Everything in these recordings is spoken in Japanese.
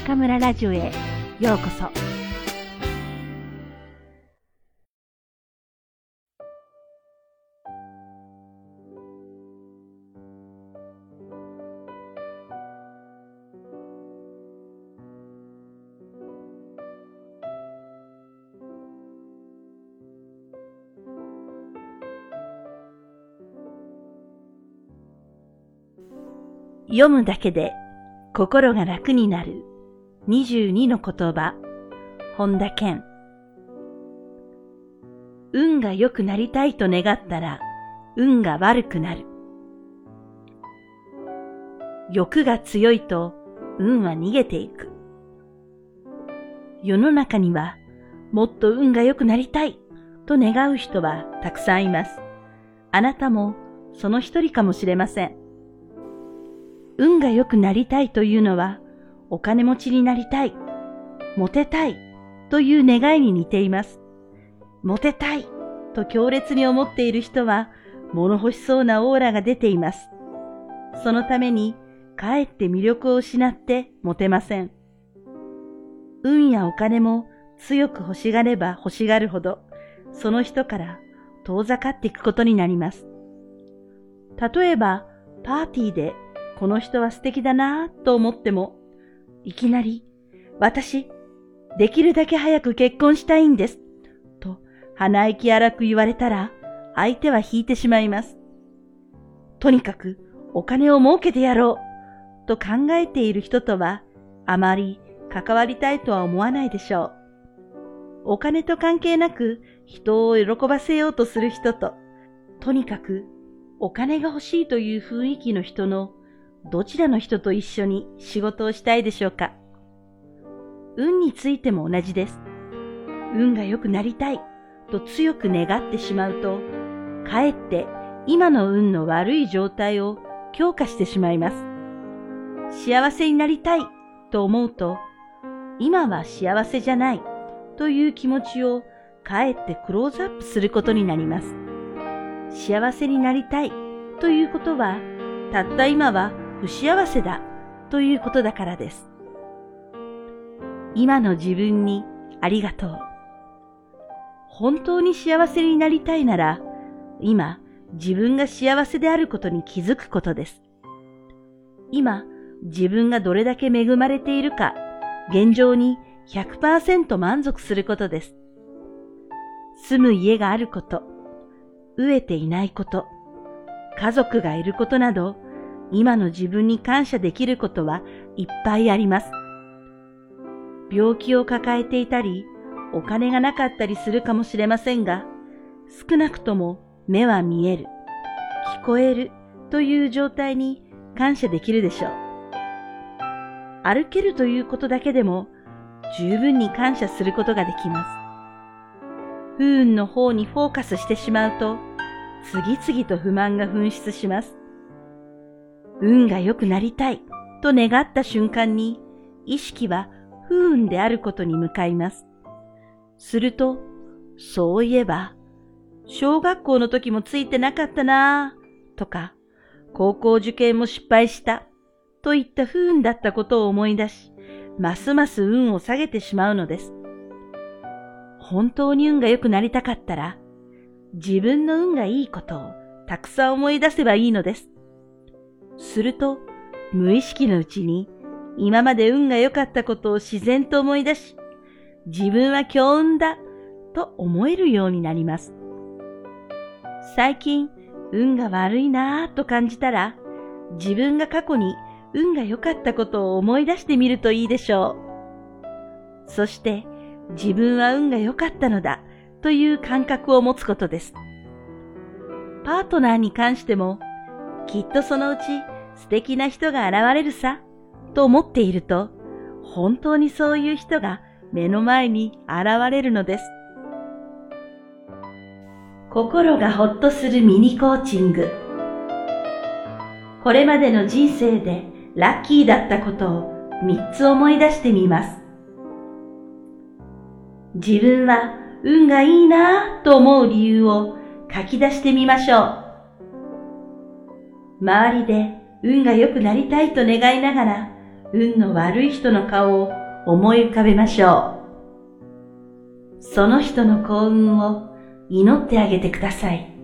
中村ラジオへようこそ。読むだけで心が楽になる22の言葉本田健運が良くなりたいと願ったら運が悪くなる欲が強いと運は逃げていく世の中にはもっと運が良くなりたいと願う人はたくさんいます。あなたもその一人かもしれません。運が良くなりたいというのは、お金持ちになりたい、モテたいという願いに似ています。モテたいと強烈に思っている人は、物欲しそうなオーラが出ています。そのために、かえって魅力を失ってモテません。運やお金も強く欲しがれば欲しがるほど、その人から遠ざかっていくことになります。例えば、パーティーでこの人は素敵だなぁと思っても、いきなり、私、できるだけ早く結婚したいんです。と、鼻息荒く言われたら、相手は引いてしまいます。とにかく、お金を儲けてやろう、と考えている人とは、あまり関わりたいとは思わないでしょう。お金と関係なく人を喜ばせようとする人と、とにかくお金が欲しいという雰囲気の人のどちらの人と一緒に仕事をしたいでしょうか？運についても同じです。運が良くなりたいと強く願ってしまうと、かえって今の運の悪い状態を強化してしまいます。幸せになりたいと思うと、今は幸せじゃないという気持ちをかえってクローズアップすることになります。幸せになりたいということは、たった今は不幸せだということだからです。今の自分にありがとう。本当に幸せになりたいなら、今自分が幸せであることに気づくことです。今自分がどれだけ恵まれているか、現状に100%満足することです。住む家があること、飢えていないこと、家族がいることなど、今の自分に感謝できることはいっぱいあります。病気を抱えていたり、お金がなかったりするかもしれませんが、少なくとも目は見える、聞こえるという状態に感謝できるでしょう。歩けるということだけでも十分に感謝することができます。不運の方にフォーカスしてしまうと、次々と不満が噴出します。運が良くなりたいと願った瞬間に、意識は不運であることに向かいます。すると、そういえば、小学校の時もついてなかったなぁ、とか、高校受験も失敗した、といった不運だったことを思い出し、ますます運を下げてしまうのです。本当に運が良くなりたかったら、自分の運がいいことをたくさん思い出せばいいのです。すると、無意識のうちに、今まで運が良かったことを自然と思い出し、自分は強運だと思えるようになります。最近、運が悪いなぁと感じたら、自分が過去に運が良かったことを思い出してみるといいでしょう。そして、自分は運が良かったのだという感覚を持つことです。パートナーに関しても、きっとそのうち素敵な人が現れるさ、と思っていると、本当にそういう人が目の前に現れるのです。心がほっとするミニコーチング。これまでの人生でラッキーだったことを3つ思い出してみます。自分は運がいいなぁと思う理由を書き出してみましょう。周りで運が良くなりたいと願いながら運の悪い人の顔を思い浮かべましょう。その人の幸運を祈ってあげてください。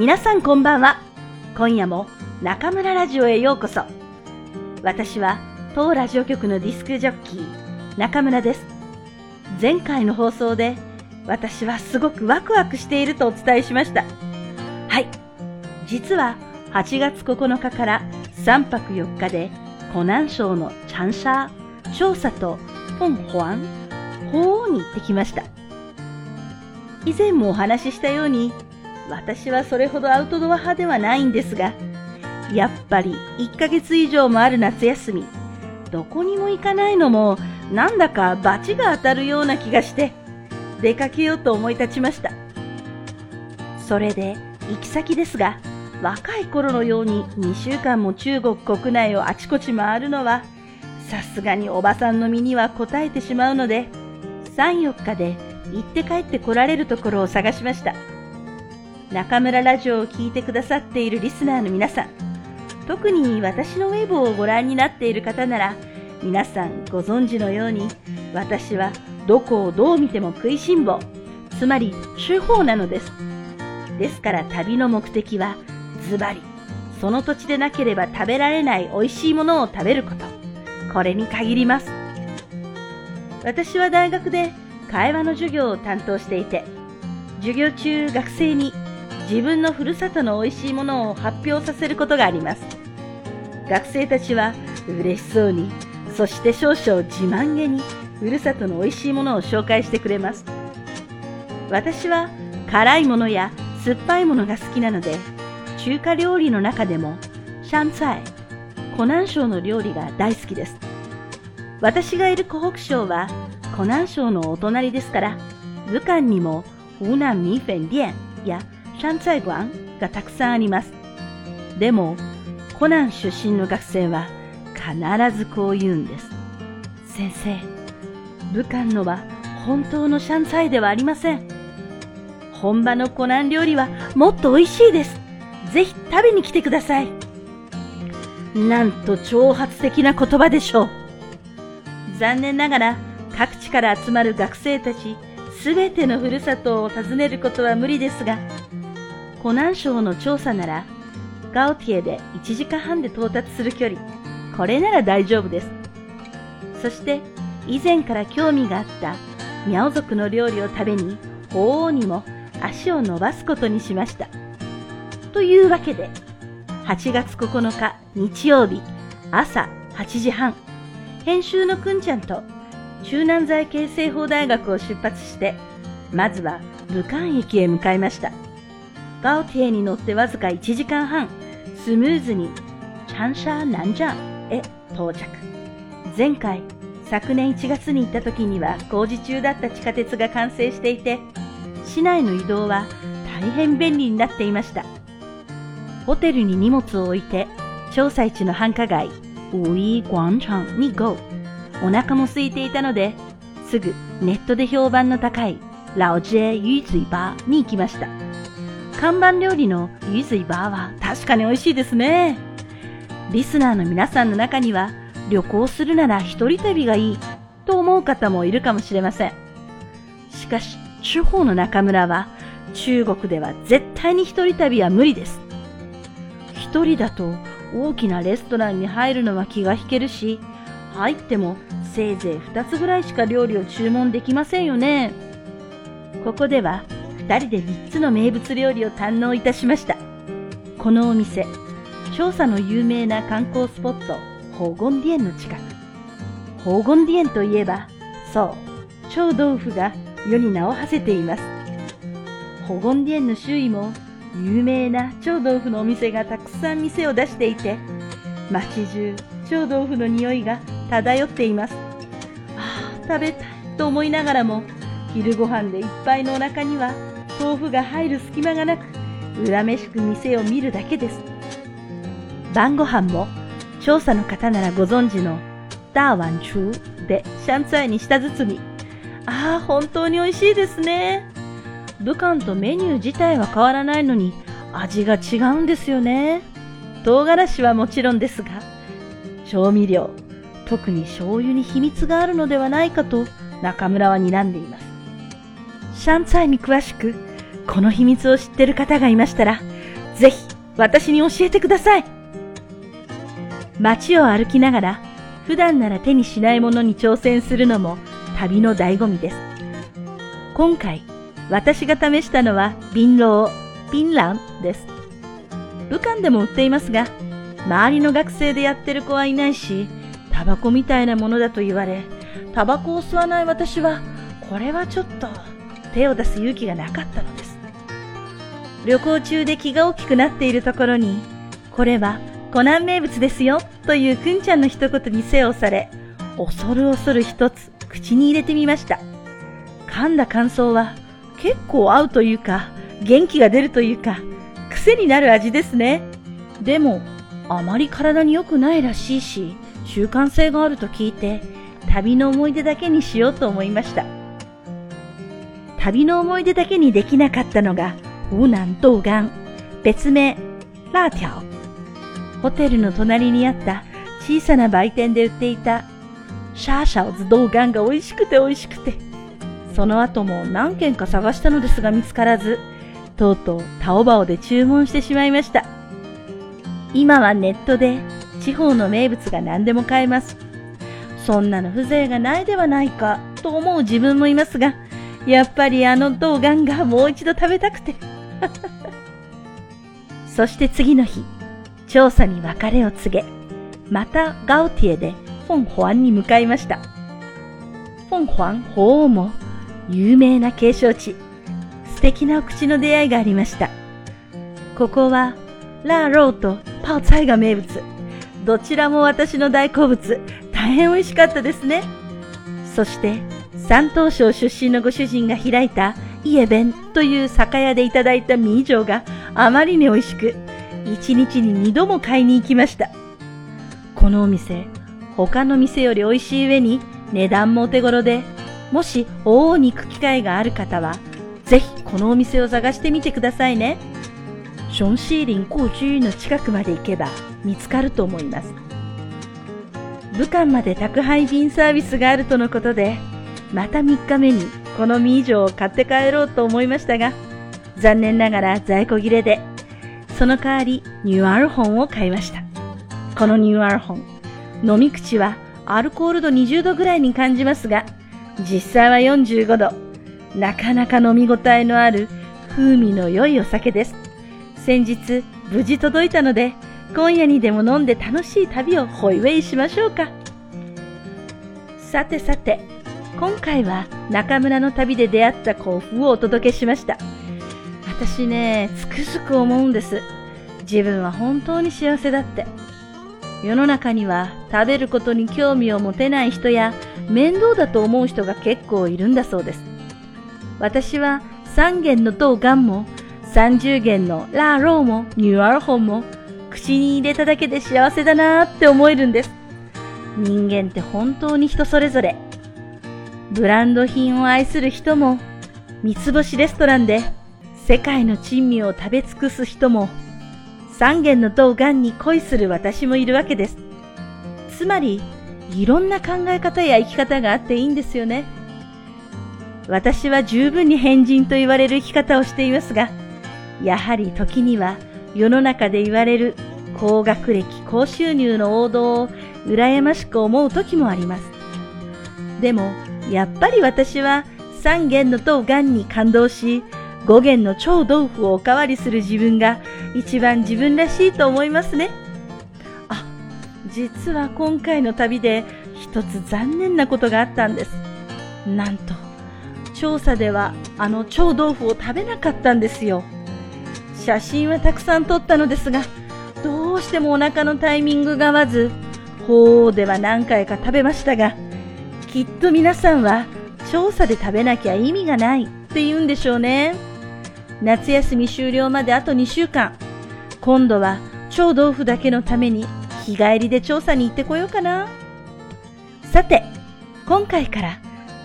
皆さんこんばんは。今夜も中村ラジオへようこそ。私は当ラジオ局のディスクジョッキー中村です。前回の放送で私はすごくワクワクしているとお伝えしました。はい。実は8月9日から3泊4日で湖南省のチャンシャー、調査と本ホアン、法王に行ってきました。以前もお話ししたように私はそれほどアウトドア派ではないんですが、やっぱり1ヶ月以上もある夏休み、どこにも行かないのもなんだか罰が当たるような気がして、出かけようと思い立ちました。それで行き先ですが、若い頃のように2週間も中国国内をあちこち回るのは、さすがにおばさんの身には応えてしまうので、3、4日で行って帰って来られるところを探しました。中村ラジオを聴いてくださっているリスナーの皆さん、特に私のウェブをご覧になっている方なら、皆さんご存知のように、私はどこをどう見ても食いしん坊、つまり手法なのです。ですから旅の目的は、ズバリ、その土地でなければ食べられない美味しいものを食べること。これに限ります。私は大学で会話の授業を担当していて、授業中学生に自分のふるさとの美味しいものを発表させることがあります。学生たちは嬉しそうに、そして少々自慢げにふるさとの美味しいものを紹介してくれます。私は辛いものや酸っぱいものが好きなので、中華料理の中でもシャンツァイ、湖南省の料理が大好きです。私がいる湖北省は湖南省のお隣ですから、武漢にも湖南米粉店や山菜館がたくさんあります。でも、コナン出身の学生は必ずこう言うんです。先生、武漢のは本当のシャンツァイではありません。本場のコナン料理はもっと美味しいです。ぜひ食べに来てください。なんと挑発的な言葉でしょう。残念ながら各地から集まる学生たちすべてのふるさとを訪ねることは無理ですが、湖南省の調査なら、ガオティエで1時間半で到達する距離、これなら大丈夫です。そして、以前から興味があったミャオ族の料理を食べに、鳳凰にも足を伸ばすことにしました。というわけで、8月9日日曜日朝8時半、編集のくんちゃんと中南財形成法大学を出発して、まずは武漢駅へ向かいました。ガオティに乗ってわずか1時間半、スムーズにチャンシャー南ジャンへ到着。前回、昨年1月に行った時には工事中だった地下鉄が完成していて、市内の移動は大変便利になっていました。ホテルに荷物を置いて、調査市の繁華街、ウイ廣場に GO。お腹も空いていたので、すぐネットで評判の高いラオジェユイズイバーに行きました。看板料理のゆずいバーは確かに美味しいですね。リスナーの皆さんの中には旅行するなら一人旅がいいと思う方もいるかもしれません。しかし、地方の中村は中国では絶対に一人旅は無理です。一人だと大きなレストランに入るのは気が引けるし、入ってもせいぜい二つぐらいしか料理を注文できませんよね。ここでは2人で3つの名物料理を堪能いたしました。このお店、調査の有名な観光スポット、宝厳殿の近く。宝厳殿といえば、そう、超豆腐が世に名を馳せています。宝厳殿の周囲も有名な超豆腐のお店がたくさん店を出していて、街中超豆腐の匂いが漂っています。ああ、食べたいと思いながらも、昼ご飯でいっぱいのお腹には豆腐が入る隙間がなく、恨めしく店を見るだけです。晩ご飯も、調査の方ならご存知の大碗厨でシャンツァイに舌包み。ああ、本当に美味しいですね。武漢とメニュー自体は変わらないのに味が違うんですよね。唐辛子はもちろんですが、調味料、特に醤油に秘密があるのではないかと中村は睨んでいます。シャンツァイに詳しく、この秘密を知ってる方がいましたら、ぜひ私に教えてください。街を歩きながら、普段なら手にしないものに挑戦するのも旅の醍醐味です。今回、私が試したのは、ビンロー、ピンランです。武漢でも売っていますが、周りの学生でやってる子はいないし、タバコみたいなものだと言われ、タバコを吸わない私は、これはちょっと手を出す勇気がなかったのです。旅行中で気が大きくなっているところに、これは湖南名物ですよというくんちゃんの一言に背をされ、恐る恐る一つ口に入れてみました。噛んだ感想は結構合うというか、元気が出るというか、癖になる味ですね。でも、あまり体に良くないらしいし、習慣性があると聞いて、旅の思い出だけにしようと思いました。旅の思い出だけにできなかったのが、湖南豆干、別名、ラーテオ。ホテルの隣にあった小さな売店で売っていた、シャーシャオズ豆干が美味しくて美味しくて、その後も何軒か探したのですが見つからず、とうとうタオバオで注文してしまいました。今はネットで地方の名物が何でも買えます。そんなの風情がないではないかと思う自分もいますが、やっぱりあの冬瓜がもう一度食べたくて。そして次の日、調査に別れを告げ、またガウティエでフォン・ホアンに向かいました。フォン・ホアン法王も有名な景勝地、素敵なお口の出会いがありました。ここは、ラーローとパオツァイが名物。どちらも私の大好物。大変美味しかったですね。そして、山東省出身のご主人が開いたイエベンという酒屋でいただいたミージョがあまりに美味しく、一日に二度も買いに行きました。このお店、他の店より美味しい上に値段もお手頃で、もし大に行く機会がある方は、ぜひこのお店を探してみてくださいね。ションシーリン故居の近くまで行けば見つかると思います。武漢まで宅配便サービスがあるとのことで、また3日目にこのミージョを買って帰ろうと思いましたが、残念ながら在庫切れで、その代わりニューアルホンを買いました。このニューアルホン、飲み口はアルコール度20度ぐらいに感じますが、実際は45度。なかなか飲み応えのある風味の良いお酒です。先日無事届いたので、今夜にでも飲んで楽しい旅をホイウェイしましょうか。さてさて、今回は中村の旅で出会った幸福をお届けしました。私ね、つくづく思うんです。自分は本当に幸せだって。世の中には食べることに興味を持てない人や面倒だと思う人が結構いるんだそうです。私は3軒の豆干も30軒のラーローもニューアルホンも口に入れただけで幸せだなって思えるんです。人間って本当に人それぞれ。ブランド品を愛する人も、三つ星レストランで世界の珍味を食べ尽くす人も、三軒の豆干に恋する私もいるわけです。つまり、いろんな考え方や生き方があっていいんですよね。私は十分に変人と言われる生き方をしていますが、やはり時には世の中で言われる高学歴、高収入の王道を羨ましく思う時もあります。でも、やっぱり私は三元の豆干に感動し、五元の超豆腐をおかわりする自分が一番自分らしいと思いますね。あ実は今回の旅で一つ残念なことがあったんです。なんと、調査ではあの超豆腐を食べなかったんですよ。写真はたくさん撮ったのですが、どうしてもお腹のタイミングが合わず、鳳凰では何回か食べましたが、きっと皆さんは調査で食べなきゃ意味がないって言うんでしょうね。夏休み終了まであと2週間。今度は超豆腐だけのために日帰りで調査に行ってこようかな。さて、今回から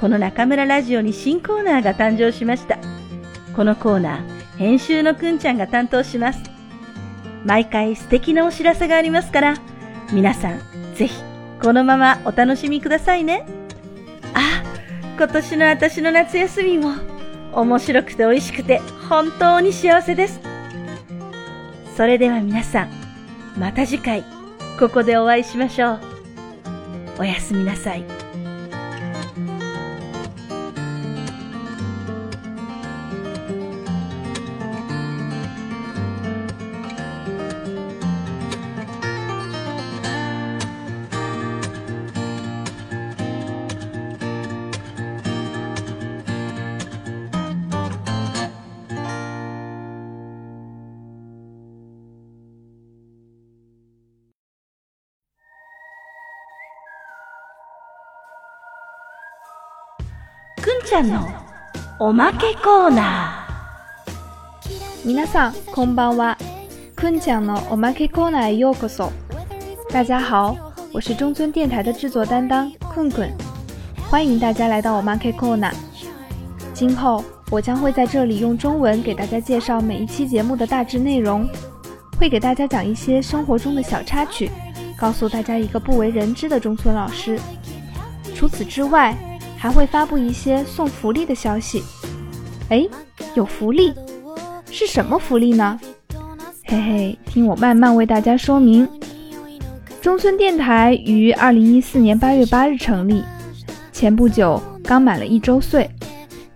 この中村ラジオに新コーナーが誕生しました。このコーナー、編集のくんちゃんが担当します。毎回素敵なお知らせがありますから、皆さん、ぜひ、このままお楽しみくださいね。あ、今年の私の夏休みも、面白くて美味しくて、本当に幸せです。それでは皆さん、また次回、ここでお会いしましょう。おやすみなさい。ちゃんのおまけコーナー。皆さんこんばんは。くんちゃんのおまけコーナーへようこそ。大家好，我是中村电台的制作担当困困，欢迎大家来到我 Market Corner。今后我将会在这里用中文给大家介绍每一期节目的大致内容，会给大家讲一些生活中的小插曲，告诉大家一个不为人知的中村老师。除此之外， 还会发布一些送福利的消息。哎，有福利？是什么福利呢？嘿嘿，听我慢慢为大家说明。中村电台于二零一四年八月八日成立，前不久刚满了一周岁，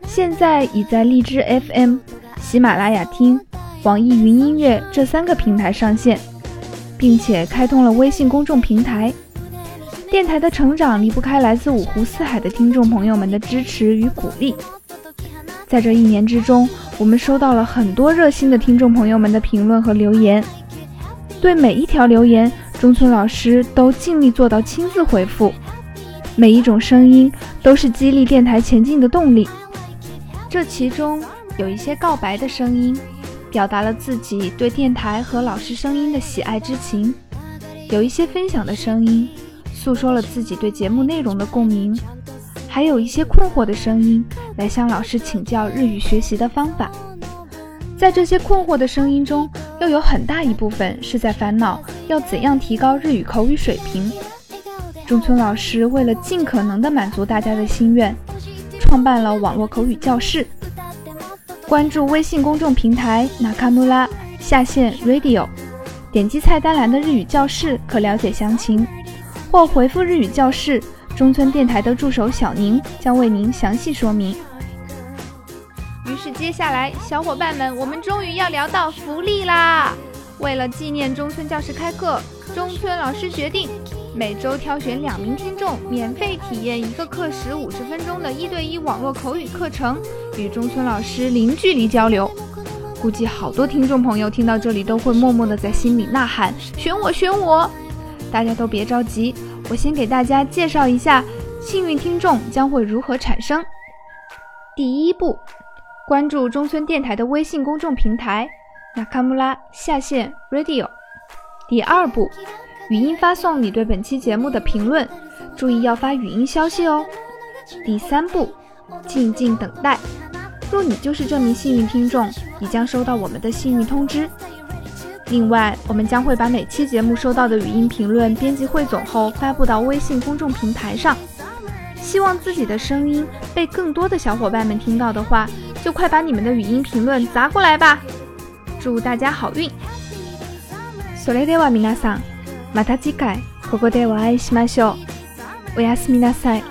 现在已在荔枝 FM、喜马拉雅听、网易云音乐这三个平台上线，并且开通了微信公众平台。电台的成长离不开来自五湖四海的听众朋友们的支持与鼓励。在这一年之中，我们收到了很多热心的听众朋友们的评论和留言。对每一条留言，中村老师都尽力做到亲自回复。每一种声音都是激励电台前进的动力。这其中有一些告白的声音，表达了自己对电台和老师声音的喜爱之情；有一些分享的声音。诉说了自己对节目内容的共鸣，还有一些困惑的声音来向老师请教日语学习的方法。在这些困惑的声音中，又有很大一部分是在烦恼要怎样提高日语口语水平。中村老师为了尽可能的满足大家的心愿，创办了网络口语教室。关注微信公众平台 Nakamura 下线 Radio，点击菜单栏的日语教室可了解详情。或回复日语教室，中村电台的助手小宁将为您详细说明。于是接下来，小伙伴们，我们终于要聊到福利啦！为了纪念中村教室开课，中村老师决定每周挑选两名听众，免费体验一个课时五十分钟的一对一网络口语课程，与中村老师零距离交流。估计好多听众朋友听到这里都会默默的在心里呐喊：“选我，选我！”大家都别着急，我先给大家介绍一下幸运听众将会如何产生。第一步，关注中村电台的微信公众平台 Nakamura 下线 Radio。第二步，语音发送你对本期节目的评论，注意要发语音消息哦。第三步，静静等待。若你就是这名幸运听众，你将收到我们的幸运通知。另外，我们将会把每期节目收到的语音评论编辑汇总后发布到微信公众平台上。希望自己的声音被更多的小伙伴们听到的话，就快把你们的语音评论砸过来吧！祝大家好运。それでは皆さん、また次回ここでお会いしましょう。おやすみなさい。